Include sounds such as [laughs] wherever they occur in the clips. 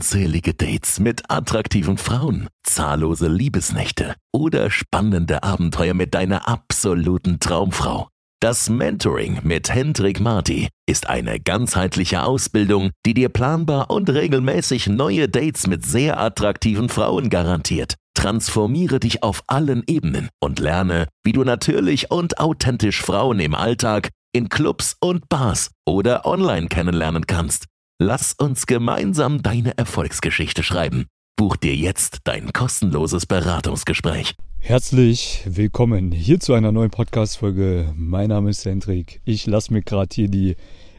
Unzählige Dates mit attraktiven Frauen, zahllose Liebesnächte oder spannende Abenteuer mit deiner absoluten Traumfrau. Das Mentoring mit Hendrik Marti ist eine ganzheitliche Ausbildung, die dir planbar und regelmäßig neue Dates mit sehr attraktiven Frauen garantiert. Transformiere dich auf allen Ebenen und lerne, wie du natürlich und authentisch Frauen im Alltag, in Clubs und Bars oder online kennenlernen kannst. Lass uns gemeinsam deine Erfolgsgeschichte schreiben. Buch dir jetzt dein kostenloses Beratungsgespräch. Herzlich willkommen hier zu einer neuen Podcast-Folge. Mein Name ist Hendrik. Ich lasse mir gerade hier die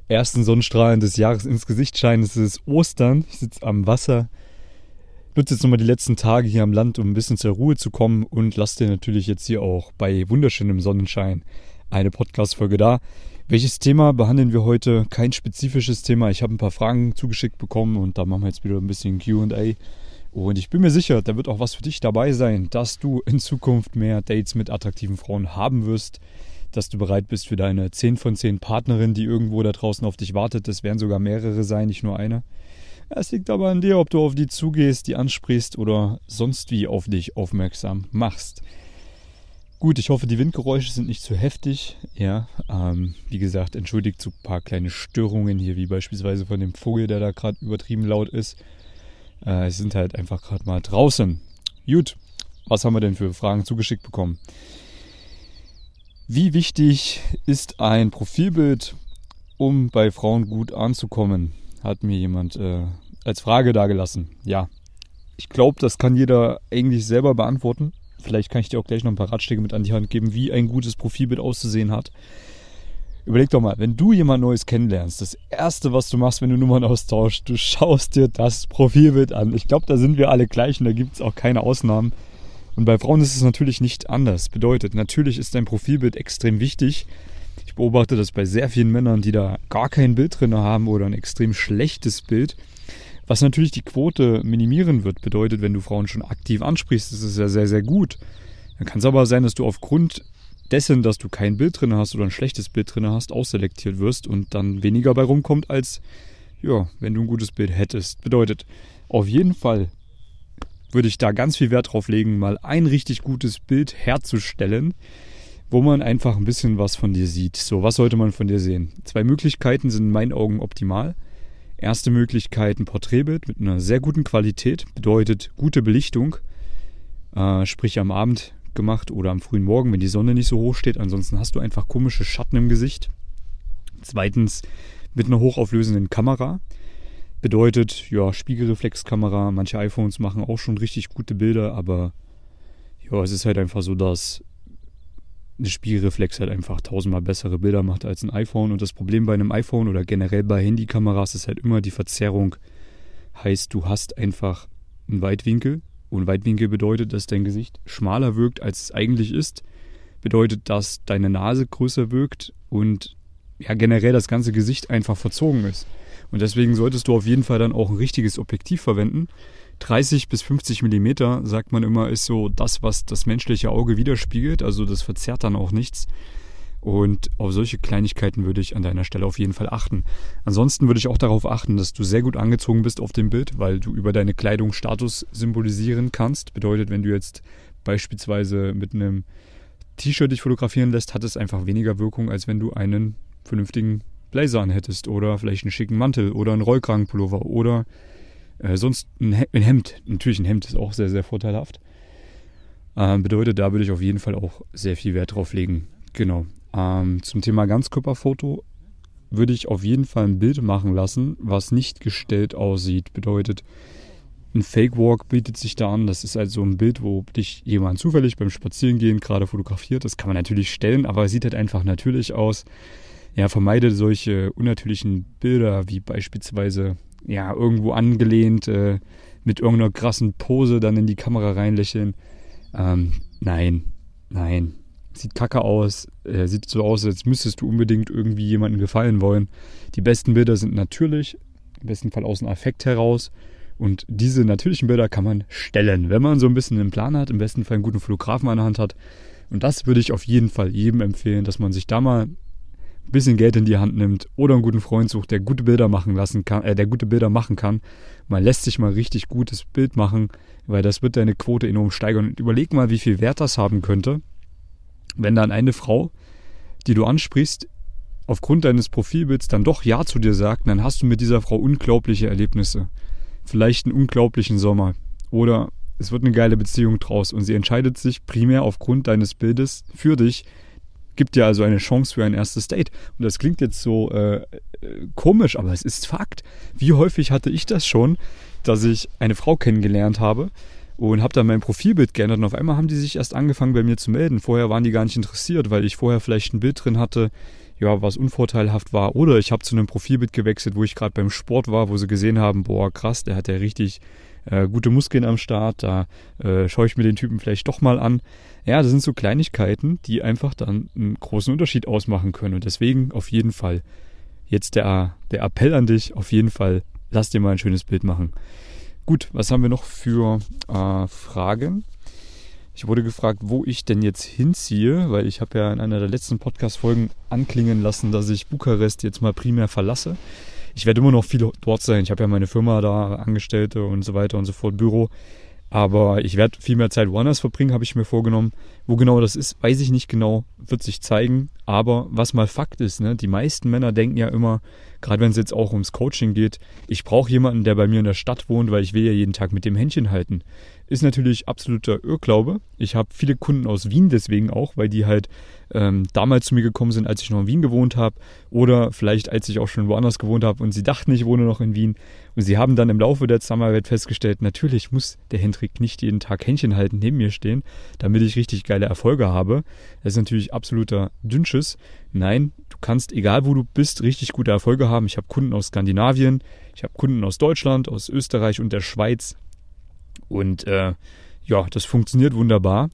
ersten Sonnenstrahlen des Jahres ins Gesicht scheinen. Es ist Ostern. Ich sitze am Wasser. Nutze jetzt nochmal die letzten Tage hier am Land, um ein bisschen zur Ruhe zu kommen und lasse dir natürlich jetzt hier auch bei wunderschönem Sonnenschein eine Podcast-Folge da. Welches Thema behandeln wir heute? Kein spezifisches Thema. Ich habe ein paar Fragen zugeschickt bekommen und da machen wir jetzt wieder ein bisschen QA. Und ich bin mir sicher, da wird auch was für dich dabei sein, dass du in Zukunft mehr Dates mit attraktiven Frauen haben wirst, dass du bereit bist für deine 10 von 10 Partnerin, die irgendwo da draußen auf dich wartet. Das werden sogar mehrere sein, nicht nur eine. Es liegt aber an dir, ob du auf die zugehst, die ansprichst oder sonst wie auf dich aufmerksam machst. Gut, ich hoffe, die Windgeräusche sind nicht zu heftig. Ja, ähm, wie gesagt, entschuldigt so ein paar kleine Störungen hier, wie beispielsweise von dem Vogel, der da gerade übertrieben laut ist. Äh, es sind halt einfach gerade mal draußen. Gut, was haben wir denn für Fragen zugeschickt bekommen? Wie wichtig ist ein Profilbild, um bei Frauen gut anzukommen? Hat mir jemand äh, als Frage dargelassen. Ja, ich glaube, das kann jeder eigentlich selber beantworten. Vielleicht kann ich dir auch gleich noch ein paar Ratschläge mit an die Hand geben, wie ein gutes Profilbild auszusehen hat. Überleg doch mal, wenn du jemand Neues kennenlernst, das Erste, was du machst, wenn du Nummern austauschst, du schaust dir das Profilbild an. Ich glaube, da sind wir alle gleich und da gibt es auch keine Ausnahmen. Und bei Frauen ist es natürlich nicht anders. Bedeutet, natürlich ist dein Profilbild extrem wichtig. Ich beobachte das bei sehr vielen Männern, die da gar kein Bild drin haben oder ein extrem schlechtes Bild. Was natürlich die Quote minimieren wird, bedeutet, wenn du Frauen schon aktiv ansprichst, ist es ja sehr, sehr gut. Dann kann es aber sein, dass du aufgrund dessen, dass du kein Bild drin hast oder ein schlechtes Bild drin hast, ausselektiert wirst und dann weniger bei rumkommt, als ja, wenn du ein gutes Bild hättest. Bedeutet, auf jeden Fall würde ich da ganz viel Wert drauf legen, mal ein richtig gutes Bild herzustellen, wo man einfach ein bisschen was von dir sieht. So, was sollte man von dir sehen? Zwei Möglichkeiten sind in meinen Augen optimal. Erste Möglichkeit ein Porträtbild mit einer sehr guten Qualität, bedeutet gute Belichtung, äh, sprich am Abend gemacht oder am frühen Morgen, wenn die Sonne nicht so hoch steht. Ansonsten hast du einfach komische Schatten im Gesicht. Zweitens mit einer hochauflösenden Kamera. Bedeutet, ja, Spiegelreflexkamera. Manche iPhones machen auch schon richtig gute Bilder, aber ja, es ist halt einfach so, dass eine Spiegelreflex halt einfach tausendmal bessere Bilder macht als ein iPhone. Und das Problem bei einem iPhone oder generell bei Handykameras ist halt immer die Verzerrung. Heißt, du hast einfach einen Weitwinkel. Und Weitwinkel bedeutet, dass dein Gesicht schmaler wirkt, als es eigentlich ist. Bedeutet, dass deine Nase größer wirkt und ja, generell das ganze Gesicht einfach verzogen ist. Und deswegen solltest du auf jeden Fall dann auch ein richtiges Objektiv verwenden. 30 bis 50 Millimeter, sagt man immer, ist so das, was das menschliche Auge widerspiegelt. Also das verzerrt dann auch nichts. Und auf solche Kleinigkeiten würde ich an deiner Stelle auf jeden Fall achten. Ansonsten würde ich auch darauf achten, dass du sehr gut angezogen bist auf dem Bild, weil du über deine Kleidung Status symbolisieren kannst. Bedeutet, wenn du jetzt beispielsweise mit einem T-Shirt dich fotografieren lässt, hat es einfach weniger Wirkung, als wenn du einen vernünftigen Blazer anhättest oder vielleicht einen schicken Mantel oder einen Rollkragenpullover oder äh, sonst ein, Hemd. Natürlich ein Hemd ist auch sehr, sehr vorteilhaft. Ähm, bedeutet, da würde ich auf jeden Fall auch sehr viel Wert drauf legen. Genau. Ähm, zum Thema Ganzkörperfoto würde ich auf jeden Fall ein Bild machen lassen, was nicht gestellt aussieht. Bedeutet, ein Fake Walk bietet sich da an. Das ist also ein Bild, wo dich jemand zufällig beim Spazierengehen gerade fotografiert. Das kann man natürlich stellen, aber sieht halt einfach natürlich aus. Ja, vermeide solche unnatürlichen Bilder wie beispielsweise ja, irgendwo angelehnt, äh, mit irgendeiner krassen Pose dann in die Kamera reinlächeln. Ähm, nein, nein. Sieht kacke aus. Äh, sieht so aus, als müsstest du unbedingt irgendwie jemandem gefallen wollen. Die besten Bilder sind natürlich, im besten Fall aus dem Affekt heraus. Und diese natürlichen Bilder kann man stellen, wenn man so ein bisschen einen Plan hat, im besten Fall einen guten Fotografen an der Hand hat. Und das würde ich auf jeden Fall jedem empfehlen, dass man sich da mal ein bisschen Geld in die Hand nimmt oder einen guten Freund sucht, der gute Bilder machen lassen kann, äh, der gute Bilder machen kann, man lässt sich mal richtig gutes Bild machen, weil das wird deine Quote enorm steigern. Und überleg mal, wie viel Wert das haben könnte, wenn dann eine Frau, die du ansprichst, aufgrund deines Profilbilds dann doch Ja zu dir sagt, dann hast du mit dieser Frau unglaubliche Erlebnisse. Vielleicht einen unglaublichen Sommer. Oder es wird eine geile Beziehung draus und sie entscheidet sich primär aufgrund deines Bildes für dich, gibt dir also eine Chance für ein erstes Date. Und das klingt jetzt so äh, äh, komisch, aber es ist Fakt. Wie häufig hatte ich das schon, dass ich eine Frau kennengelernt habe und habe dann mein Profilbild geändert und auf einmal haben die sich erst angefangen bei mir zu melden. Vorher waren die gar nicht interessiert, weil ich vorher vielleicht ein Bild drin hatte, ja, was unvorteilhaft war. Oder ich habe zu einem Profilbild gewechselt, wo ich gerade beim Sport war, wo sie gesehen haben, boah, krass, der hat ja richtig äh, gute Muskeln am Start, da äh, schaue ich mir den Typen vielleicht doch mal an. Ja, das sind so Kleinigkeiten, die einfach dann einen großen Unterschied ausmachen können. Und deswegen auf jeden Fall jetzt der, der Appell an dich, auf jeden Fall, lass dir mal ein schönes Bild machen. Gut, was haben wir noch für äh, Fragen? Ich wurde gefragt, wo ich denn jetzt hinziehe, weil ich habe ja in einer der letzten Podcast-Folgen anklingen lassen, dass ich Bukarest jetzt mal primär verlasse ich werde immer noch viel dort sein. Ich habe ja meine Firma da, Angestellte und so weiter und so fort, Büro. Aber ich werde viel mehr Zeit woanders verbringen, habe ich mir vorgenommen. Wo genau das ist, weiß ich nicht genau, wird sich zeigen. Aber was mal Fakt ist, ne, die meisten Männer denken ja immer, gerade wenn es jetzt auch ums Coaching geht, ich brauche jemanden, der bei mir in der Stadt wohnt, weil ich will ja jeden Tag mit dem Händchen halten. Ist natürlich absoluter Irrglaube. Ich habe viele Kunden aus Wien deswegen auch, weil die halt ähm, damals zu mir gekommen sind, als ich noch in Wien gewohnt habe oder vielleicht als ich auch schon woanders gewohnt habe und sie dachten, ich wohne noch in Wien. Und sie haben dann im Laufe der Zusammenarbeit festgestellt, natürlich muss der Hendrik nicht jeden Tag Händchen halten neben mir stehen, damit ich richtig geile Erfolge habe. Das ist natürlich absoluter Dünnschiss. Nein, du kannst, egal wo du bist, richtig gute Erfolge haben. Ich habe Kunden aus Skandinavien, ich habe Kunden aus Deutschland, aus Österreich und der Schweiz. Und äh, ja, das funktioniert wunderbar.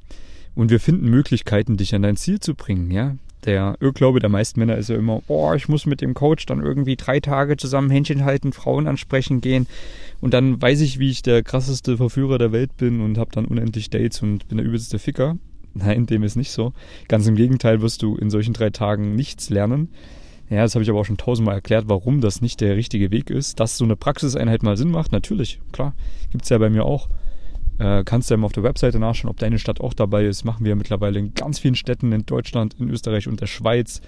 Und wir finden Möglichkeiten, dich an dein Ziel zu bringen, ja. Der Irrglaube der meisten Männer ist ja immer, oh, ich muss mit dem Coach dann irgendwie drei Tage zusammen Händchen halten, Frauen ansprechen gehen und dann weiß ich, wie ich der krasseste Verführer der Welt bin und habe dann unendlich Dates und bin der übelste Ficker. Nein, dem ist nicht so. Ganz im Gegenteil wirst du in solchen drei Tagen nichts lernen. Ja, das habe ich aber auch schon tausendmal erklärt, warum das nicht der richtige Weg ist. Dass so eine Praxiseinheit mal Sinn macht, natürlich, klar. Gibt's ja bei mir auch. Äh, kannst du ja mal auf der Webseite nachschauen, ob deine Stadt auch dabei ist. Machen wir mittlerweile in ganz vielen Städten in Deutschland, in Österreich und der Schweiz.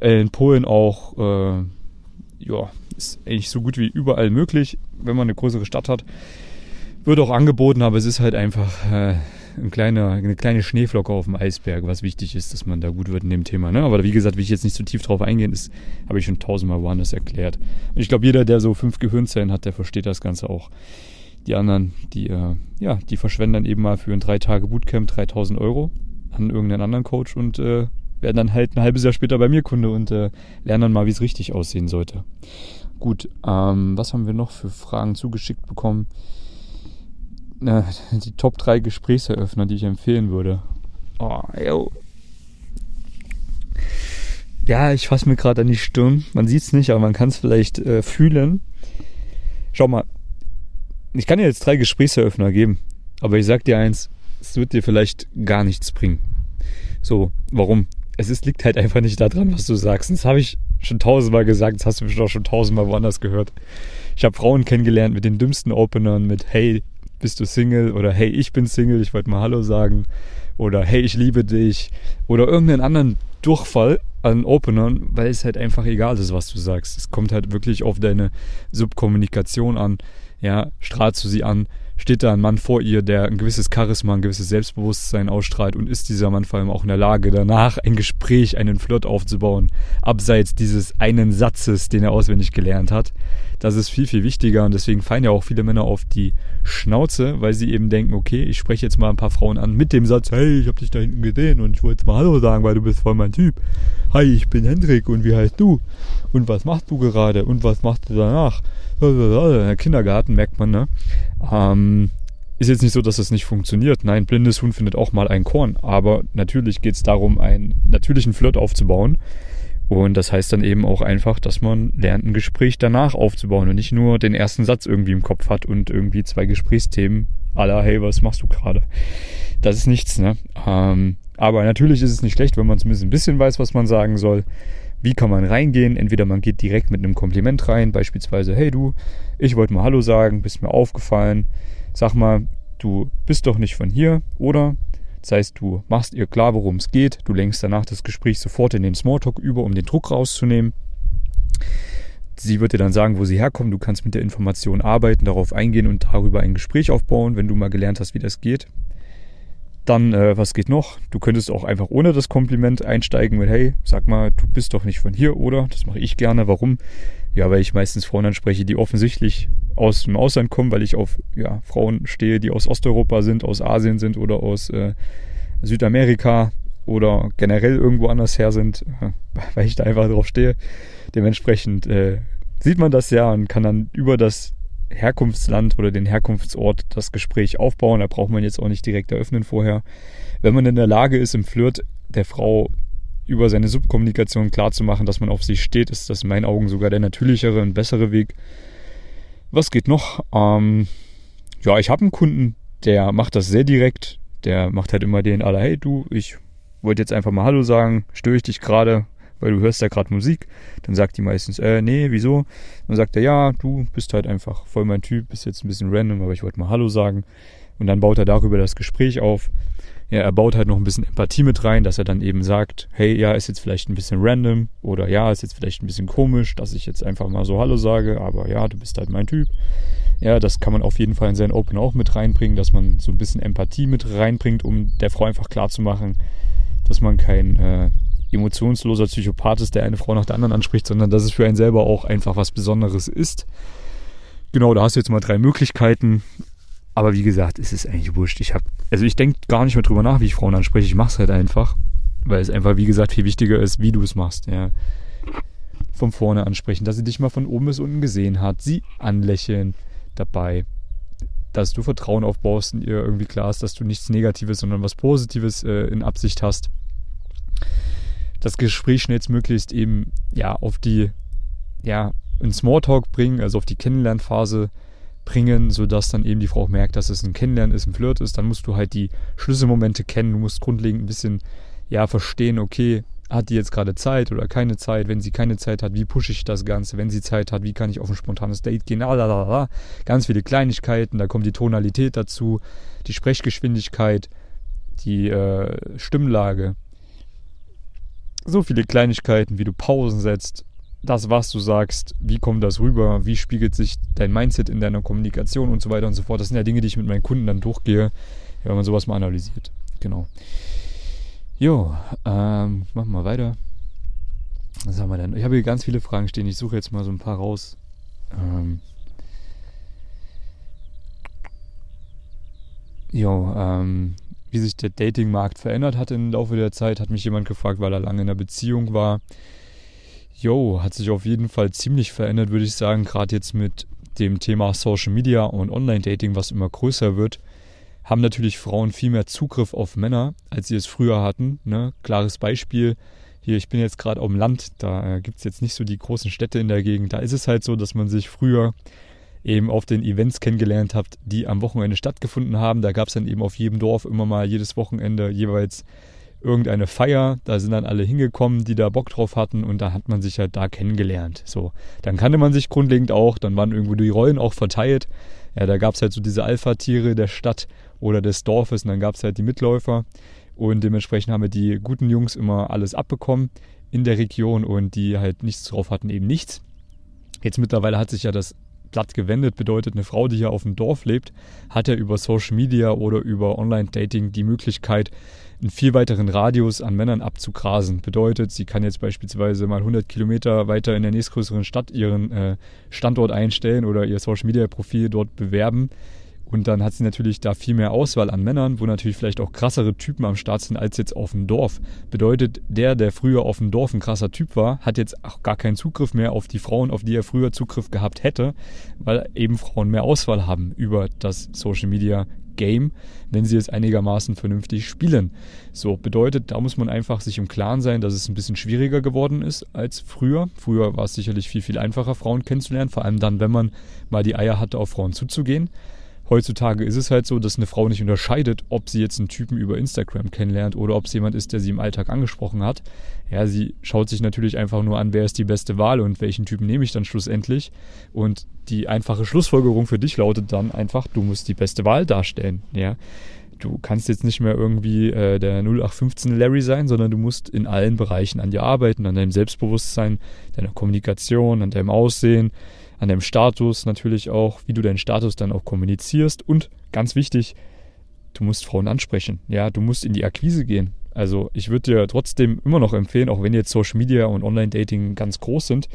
Äh, in Polen auch. Äh, ja, ist eigentlich so gut wie überall möglich, wenn man eine größere Stadt hat. Wird auch angeboten, aber es ist halt einfach äh, ein kleiner, eine kleine Schneeflocke auf dem Eisberg, was wichtig ist, dass man da gut wird in dem Thema. Ne? Aber wie gesagt, will ich jetzt nicht zu so tief drauf eingehen, das habe ich schon tausendmal woanders erklärt. Und ich glaube, jeder, der so fünf Gehirnzellen hat, der versteht das Ganze auch. Die anderen, die, äh, ja, die verschwenden dann eben mal für ein drei Tage Bootcamp 3000 Euro an irgendeinen anderen Coach und äh, werden dann halt ein halbes Jahr später bei mir Kunde und äh, lernen dann mal, wie es richtig aussehen sollte. Gut, ähm, was haben wir noch für Fragen zugeschickt bekommen? Na, die Top 3 Gesprächseröffner, die ich empfehlen würde. Oh, yo. Ja, ich fasse mir gerade an die Stirn. Man sieht es nicht, aber man kann es vielleicht äh, fühlen. Schau mal, ich kann dir jetzt drei Gesprächseröffner geben, aber ich sag dir eins, es wird dir vielleicht gar nichts bringen. So, warum? Es ist, liegt halt einfach nicht daran, was du sagst. das habe ich schon tausendmal gesagt, das hast du bestimmt auch schon tausendmal woanders gehört. Ich habe Frauen kennengelernt mit den dümmsten Openern, mit Hey, bist du Single? Oder Hey, ich bin Single, ich wollte mal Hallo sagen. Oder Hey, ich liebe dich. Oder irgendeinen anderen Durchfall an Openern, weil es halt einfach egal ist, was du sagst. Es kommt halt wirklich auf deine Subkommunikation an ja, strahlst du sie an, steht da ein Mann vor ihr, der ein gewisses Charisma, ein gewisses Selbstbewusstsein ausstrahlt und ist dieser Mann vor allem auch in der Lage, danach ein Gespräch, einen Flirt aufzubauen, abseits dieses einen Satzes, den er auswendig gelernt hat. Das ist viel, viel wichtiger und deswegen fallen ja auch viele Männer auf die Schnauze, weil sie eben denken, okay, ich spreche jetzt mal ein paar Frauen an mit dem Satz, hey, ich habe dich da hinten gesehen und ich wollte jetzt mal Hallo sagen, weil du bist voll mein Typ. Hi, ich bin Hendrik und wie heißt du? Und was machst du gerade? Und was machst du danach? Kindergarten merkt man, ne? Ähm, ist jetzt nicht so, dass das nicht funktioniert. Nein, blindes Huhn findet auch mal ein Korn. Aber natürlich geht es darum, einen natürlichen Flirt aufzubauen. Und das heißt dann eben auch einfach, dass man lernt, ein Gespräch danach aufzubauen und nicht nur den ersten Satz irgendwie im Kopf hat und irgendwie zwei Gesprächsthemen aller, hey, was machst du gerade? Das ist nichts, ne? Ähm, aber natürlich ist es nicht schlecht, wenn man zumindest ein bisschen weiß, was man sagen soll Wie kann man reingehen? Entweder man geht direkt mit einem Kompliment rein, beispielsweise, hey du, ich wollte mal Hallo sagen, bist mir aufgefallen. Sag mal, du bist doch nicht von hier, oder? Das heißt, du machst ihr klar, worum es geht, du lenkst danach das Gespräch sofort in den Smalltalk über, um den Druck rauszunehmen. Sie wird dir dann sagen, wo sie herkommt. Du kannst mit der Information arbeiten, darauf eingehen und darüber ein Gespräch aufbauen, wenn du mal gelernt hast, wie das geht. Dann, äh, was geht noch? Du könntest auch einfach ohne das Kompliment einsteigen mit, hey, sag mal, du bist doch nicht von hier, oder? Das mache ich gerne. Warum? Ja, weil ich meistens Frauen anspreche, die offensichtlich aus dem Ausland kommen, weil ich auf ja, Frauen stehe, die aus Osteuropa sind, aus Asien sind oder aus äh, Südamerika oder generell irgendwo anders her sind, [laughs] weil ich da einfach drauf stehe. Dementsprechend äh, sieht man das ja und kann dann über das Herkunftsland oder den Herkunftsort das Gespräch aufbauen. Da braucht man jetzt auch nicht direkt eröffnen vorher. Wenn man in der Lage ist, im Flirt der Frau über seine Subkommunikation klarzumachen, dass man auf sie steht, ist das in meinen Augen sogar der natürlichere und bessere Weg. Was geht noch? Ähm, ja, ich habe einen Kunden, der macht das sehr direkt. Der macht halt immer den aller, hey du, ich wollte jetzt einfach mal Hallo sagen, störe ich dich gerade, weil du hörst ja gerade Musik. Dann sagt die meistens, äh, nee, wieso? Dann sagt er, ja, du bist halt einfach voll mein Typ, bist jetzt ein bisschen random, aber ich wollte mal Hallo sagen. Und dann baut er darüber das Gespräch auf. Ja, er baut halt noch ein bisschen Empathie mit rein, dass er dann eben sagt, hey, ja, ist jetzt vielleicht ein bisschen random oder ja, ist jetzt vielleicht ein bisschen komisch, dass ich jetzt einfach mal so Hallo sage, aber ja, du bist halt mein Typ. Ja, das kann man auf jeden Fall in sein Open auch mit reinbringen, dass man so ein bisschen Empathie mit reinbringt, um der Frau einfach klarzumachen, dass man kein äh, emotionsloser Psychopath ist, der eine Frau nach der anderen anspricht, sondern dass es für einen selber auch einfach was Besonderes ist. Genau, da hast du jetzt mal drei Möglichkeiten. Aber wie gesagt, es ist eigentlich wurscht. Ich habe, also ich denke gar nicht mehr drüber nach, wie ich Frauen anspreche. Ich mache es halt einfach, weil es einfach, wie gesagt, viel wichtiger ist, wie du es machst. Ja. Von vorne ansprechen, dass sie dich mal von oben bis unten gesehen hat, sie anlächeln dabei, dass du Vertrauen aufbaust und ihr irgendwie klar ist, dass du nichts Negatives, sondern was Positives äh, in Absicht hast das Gespräch schnellstmöglichst eben ja auf die ja in Smalltalk bringen, also auf die Kennenlernphase bringen, sodass dann eben die Frau auch merkt, dass es ein Kennenlernen ist, ein Flirt ist. Dann musst du halt die Schlüsselmomente kennen. Du musst grundlegend ein bisschen ja verstehen, okay, hat die jetzt gerade Zeit oder keine Zeit? Wenn sie keine Zeit hat, wie pushe ich das Ganze? Wenn sie Zeit hat, wie kann ich auf ein spontanes Date gehen? Lalalala. Ganz viele Kleinigkeiten, da kommt die Tonalität dazu, die Sprechgeschwindigkeit, die äh, Stimmlage, so viele Kleinigkeiten, wie du Pausen setzt, das, was du sagst, wie kommt das rüber, wie spiegelt sich dein Mindset in deiner Kommunikation und so weiter und so fort. Das sind ja Dinge, die ich mit meinen Kunden dann durchgehe, wenn man sowas mal analysiert. Genau. Jo, ähm, machen wir weiter. Was haben wir denn? Ich habe hier ganz viele Fragen stehen. Ich suche jetzt mal so ein paar raus. Ähm, jo, ähm, wie sich der Datingmarkt verändert hat im Laufe der Zeit, hat mich jemand gefragt, weil er lange in einer Beziehung war. Jo, hat sich auf jeden Fall ziemlich verändert, würde ich sagen, gerade jetzt mit dem Thema Social Media und Online-Dating, was immer größer wird, haben natürlich Frauen viel mehr Zugriff auf Männer, als sie es früher hatten. Ne? Klares Beispiel, hier, ich bin jetzt gerade auf dem Land, da äh, gibt es jetzt nicht so die großen Städte in der Gegend. Da ist es halt so, dass man sich früher eben auf den Events kennengelernt habt, die am Wochenende stattgefunden haben. Da gab es dann eben auf jedem Dorf immer mal jedes Wochenende jeweils irgendeine Feier. Da sind dann alle hingekommen, die da Bock drauf hatten und da hat man sich halt da kennengelernt. So, dann kannte man sich grundlegend auch, dann waren irgendwo die Rollen auch verteilt. Ja, da gab es halt so diese Alpha-Tiere der Stadt oder des Dorfes und dann gab es halt die Mitläufer und dementsprechend haben wir die guten Jungs immer alles abbekommen in der Region und die halt nichts drauf hatten, eben nichts. Jetzt mittlerweile hat sich ja das platt gewendet bedeutet, eine Frau, die hier auf dem Dorf lebt, hat ja über Social Media oder über Online-Dating die Möglichkeit, einen viel weiteren Radius an Männern abzugrasen. Bedeutet, sie kann jetzt beispielsweise mal 100 Kilometer weiter in der nächstgrößeren Stadt ihren äh, Standort einstellen oder ihr Social Media Profil dort bewerben und dann hat sie natürlich da viel mehr Auswahl an Männern, wo natürlich vielleicht auch krassere Typen am Start sind als jetzt auf dem Dorf. Bedeutet, der, der früher auf dem Dorf ein krasser Typ war, hat jetzt auch gar keinen Zugriff mehr auf die Frauen, auf die er früher Zugriff gehabt hätte, weil eben Frauen mehr Auswahl haben über das Social Media Game, wenn sie es einigermaßen vernünftig spielen. So bedeutet, da muss man einfach sich im Klaren sein, dass es ein bisschen schwieriger geworden ist als früher. Früher war es sicherlich viel, viel einfacher, Frauen kennenzulernen, vor allem dann, wenn man mal die Eier hatte, auf Frauen zuzugehen. Heutzutage ist es halt so, dass eine Frau nicht unterscheidet, ob sie jetzt einen Typen über Instagram kennenlernt oder ob es jemand ist, der sie im Alltag angesprochen hat. Ja, sie schaut sich natürlich einfach nur an, wer ist die beste Wahl und welchen Typen nehme ich dann schlussendlich. Und die einfache Schlussfolgerung für dich lautet dann einfach, du musst die beste Wahl darstellen. Ja, du kannst jetzt nicht mehr irgendwie äh, der 0815 Larry sein, sondern du musst in allen Bereichen an dir arbeiten, an deinem Selbstbewusstsein, deiner Kommunikation, an deinem Aussehen, an deinem Status natürlich auch, wie du deinen Status dann auch kommunizierst und ganz wichtig, du musst Frauen ansprechen. Ja, du musst in die Akquise gehen. Also ich würde dir trotzdem immer noch empfehlen, auch wenn jetzt Social Media und Online-Dating ganz groß sind,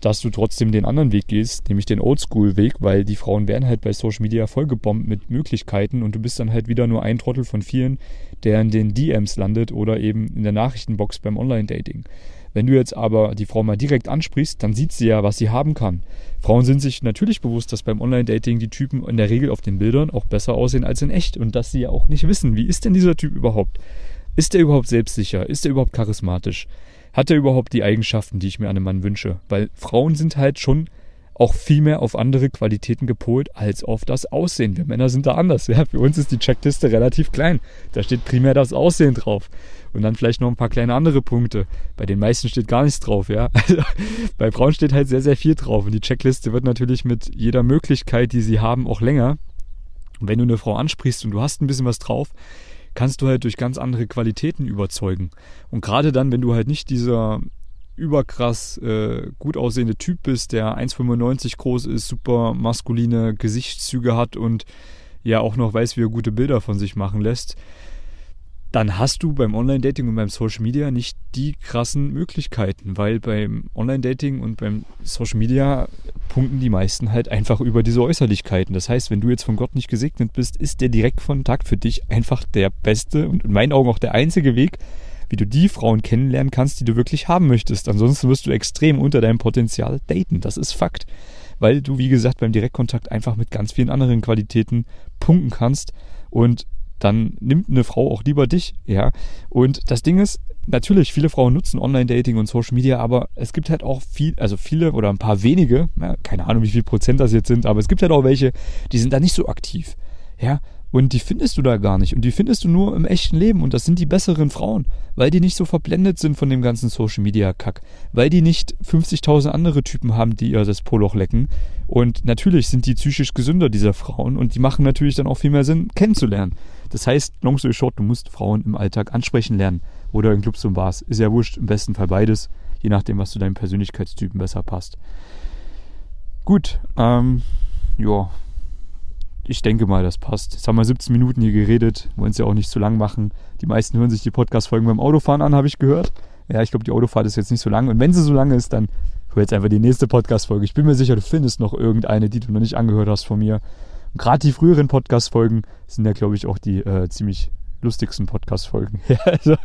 dass du trotzdem den anderen Weg gehst, nämlich den Oldschool-Weg, weil die Frauen werden halt bei Social Media vollgebombt mit Möglichkeiten und du bist dann halt wieder nur ein Trottel von vielen, der in den DMs landet oder eben in der Nachrichtenbox beim Online-Dating. Wenn du jetzt aber die Frau mal direkt ansprichst, dann sieht sie ja, was sie haben kann. Frauen sind sich natürlich bewusst, dass beim Online-Dating die Typen in der Regel auf den Bildern auch besser aussehen als in echt und dass sie ja auch nicht wissen, wie ist denn dieser Typ überhaupt? Ist er überhaupt selbstsicher? Ist er überhaupt charismatisch? Hat er überhaupt die Eigenschaften, die ich mir an einem Mann wünsche? Weil Frauen sind halt schon auch viel mehr auf andere Qualitäten gepolt als auf das Aussehen. Wir Männer sind da anders. Ja? Für uns ist die Checkliste relativ klein. Da steht primär das Aussehen drauf. Und dann vielleicht noch ein paar kleine andere Punkte. Bei den meisten steht gar nichts drauf, ja. [laughs] Also, bei Frauen steht halt sehr, sehr viel drauf. Und die Checkliste wird natürlich mit jeder Möglichkeit, die sie haben, auch länger. Und wenn du eine Frau ansprichst und du hast ein bisschen was drauf, kannst du halt durch ganz andere Qualitäten überzeugen. Und gerade dann, wenn du halt nicht dieser überkrass äh, gut aussehende Typ bist, der 1,95 groß ist, super maskuline Gesichtszüge hat und ja auch noch weiß, wie er gute Bilder von sich machen lässt, dann hast du beim Online-Dating und beim Social Media nicht die krassen Möglichkeiten, weil beim Online-Dating und beim Social Media punkten die meisten halt einfach über diese Äußerlichkeiten. Das heißt, wenn du jetzt von Gott nicht gesegnet bist, ist der Direktkontakt für dich einfach der beste und in meinen Augen auch der einzige Weg, wie du die Frauen kennenlernen kannst, die du wirklich haben möchtest. Ansonsten wirst du extrem unter deinem Potenzial daten. Das ist Fakt. Weil du, wie gesagt, beim Direktkontakt einfach mit ganz vielen anderen Qualitäten punkten kannst und dann nimmt eine Frau auch lieber dich, ja. Und das Ding ist, natürlich, viele Frauen nutzen Online-Dating und Social Media, aber es gibt halt auch viel, also viele oder ein paar wenige, ja, keine Ahnung, wie viel Prozent das jetzt sind, aber es gibt halt auch welche, die sind da nicht so aktiv, ja. Und die findest du da gar nicht. Und die findest du nur im echten Leben. Und das sind die besseren Frauen, weil die nicht so verblendet sind von dem ganzen Social Media Kack. Weil die nicht 50.000 andere Typen haben, die ihr das Poloch lecken. Und natürlich sind die psychisch gesünder, diese Frauen. Und die machen natürlich dann auch viel mehr Sinn, kennenzulernen. Das heißt, long story short, du musst Frauen im Alltag ansprechen lernen. Oder in Clubs und Bars. Ist ja wurscht, im besten Fall beides. Je nachdem, was zu deinem Persönlichkeitstypen besser passt. Gut, ähm, ja, ich denke mal, das passt. Jetzt haben wir 17 Minuten hier geredet, wollen es ja auch nicht zu lang machen. Die meisten hören sich die Podcast-Folgen beim Autofahren an, habe ich gehört. Ja, ich glaube, die Autofahrt ist jetzt nicht so lang. Und wenn sie so lange ist, dann hör jetzt einfach die nächste Podcast-Folge. Ich bin mir sicher, du findest noch irgendeine, die du noch nicht angehört hast von mir. Und gerade die früheren Podcast-Folgen sind ja, glaube ich, auch die äh, ziemlich lustigsten Podcast-Folgen. [laughs] Ja, also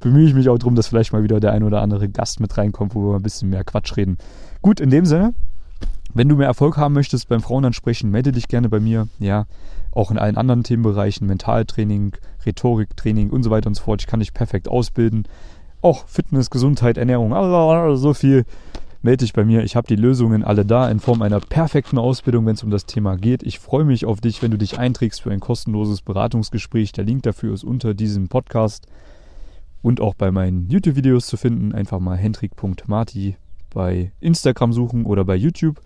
bemühe ich mich auch darum, dass vielleicht mal wieder der ein oder andere Gast mit reinkommt, wo wir ein bisschen mehr Quatsch reden. Gut, in dem Sinne, wenn du mehr Erfolg haben möchtest beim Frauenansprechen, melde dich gerne bei mir. Ja, auch in allen anderen Themenbereichen, Mentaltraining, Rhetoriktraining und so weiter und so fort. Ich kann dich perfekt ausbilden. Auch Fitness, Gesundheit, Ernährung, so viel. Melde dich bei mir. Ich habe die Lösungen alle da in Form einer perfekten Ausbildung, wenn es um das Thema geht. Ich freue mich auf dich, wenn du dich einträgst für ein kostenloses Beratungsgespräch. Der Link dafür ist unter diesem Podcast und auch bei meinen YouTube-Videos zu finden. Einfach mal hendrik.marti bei Instagram suchen oder bei YouTube.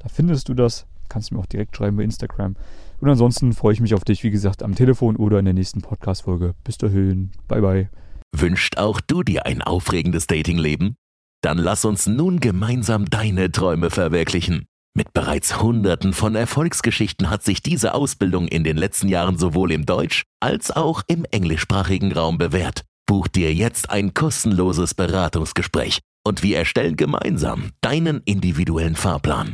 Da findest du das. Kannst du mir auch direkt schreiben bei Instagram. Und ansonsten freue ich mich auf dich, wie gesagt, am Telefon oder in der nächsten Podcast-Folge. Bis dahin. Bye, bye. Wünscht auch du dir ein aufregendes Datingleben? Dann lass uns nun gemeinsam deine Träume verwirklichen. Mit bereits Hunderten von Erfolgsgeschichten hat sich diese Ausbildung in den letzten Jahren sowohl im Deutsch- als auch im englischsprachigen Raum bewährt. Buch dir jetzt ein kostenloses Beratungsgespräch und wir erstellen gemeinsam deinen individuellen Fahrplan.